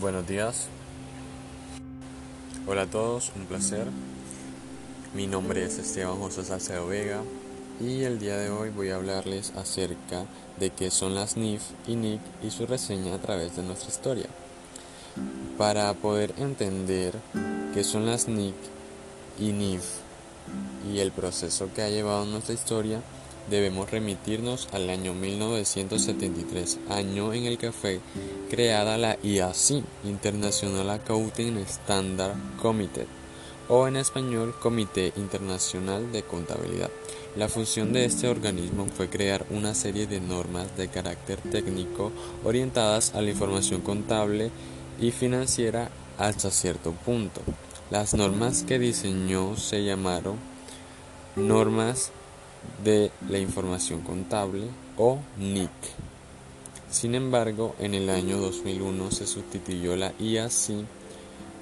Buenos días. Hola a todos, un placer. Mi nombre es Esteban José Salcedo Vega y el día de hoy voy a hablarles acerca de qué son las NIF y NIC y su reseña a través de nuestra historia. Para poder entender qué son las NIC y NIF y el proceso que ha llevado nuestra historia, debemos remitirnos al año 1973, año en el que fue creada la IAC, International Accounting Standard Committee, o en español Comité Internacional de Contabilidad. La función de este organismo fue crear una serie de normas de carácter técnico orientadas a la información contable y financiera hasta cierto punto. Las normas que diseñó se llamaron normas de la información contable o NIC. Sin embargo, en el año 2001 se sustituyó la IAC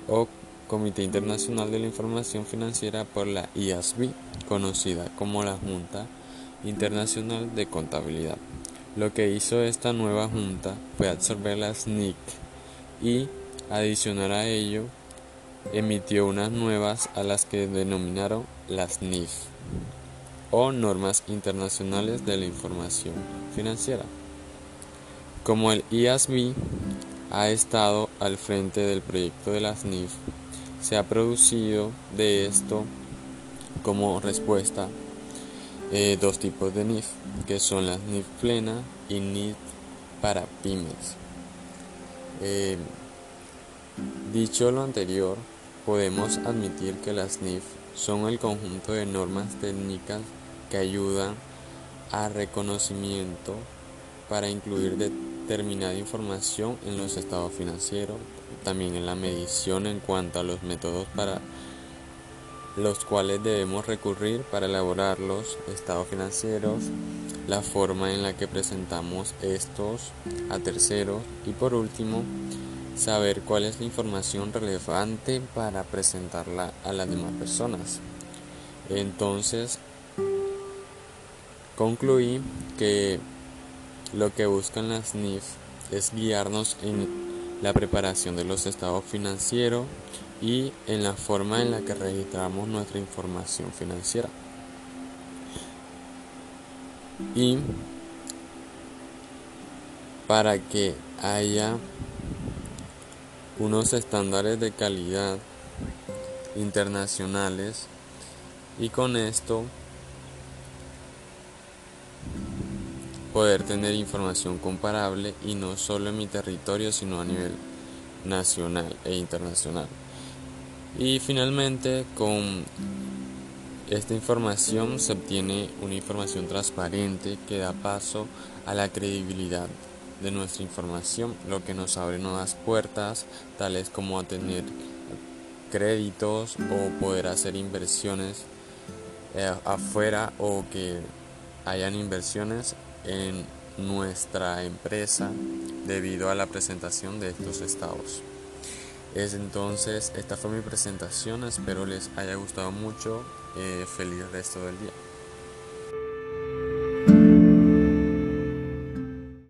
o Comité Internacional de la Información Financiera por la IASB, conocida como la Junta Internacional de Contabilidad. Lo que hizo esta nueva junta fue absorber las NIC y, adicionar a ello, emitió unas nuevas a las que denominaron las NIF o normas internacionales de la información financiera. Como el IASB ha estado al frente del proyecto de las NIF, se ha producido de esto como respuesta eh, dos tipos de NIF, que son las NIF plena y NIF para pymes. Eh, dicho lo anterior, podemos admitir que las NIF son el conjunto de normas técnicas que ayudan a reconocimiento para incluir determinada información en los estados financieros, también en la medición en cuanto a los métodos para los cuales debemos recurrir para elaborar los estados financieros, la forma en la que presentamos estos a terceros y por último, saber cuál es la información relevante para presentarla a las demás personas. Entonces, concluí que lo que buscan las NIF es guiarnos en la preparación de los estados financieros y en la forma en la que registramos nuestra información financiera. Y para que haya unos estándares de calidad internacionales y con esto poder tener información comparable y no solo en mi territorio sino a nivel nacional e internacional. Y finalmente con esta información se obtiene una información transparente que da paso a la credibilidad de nuestra información, lo que nos abre nuevas puertas, tales como a tener créditos o poder hacer inversiones eh, afuera o que hayan inversiones en nuestra empresa debido a la presentación de estos estados. Es entonces, esta fue mi presentación, espero les haya gustado mucho, eh, feliz resto del día.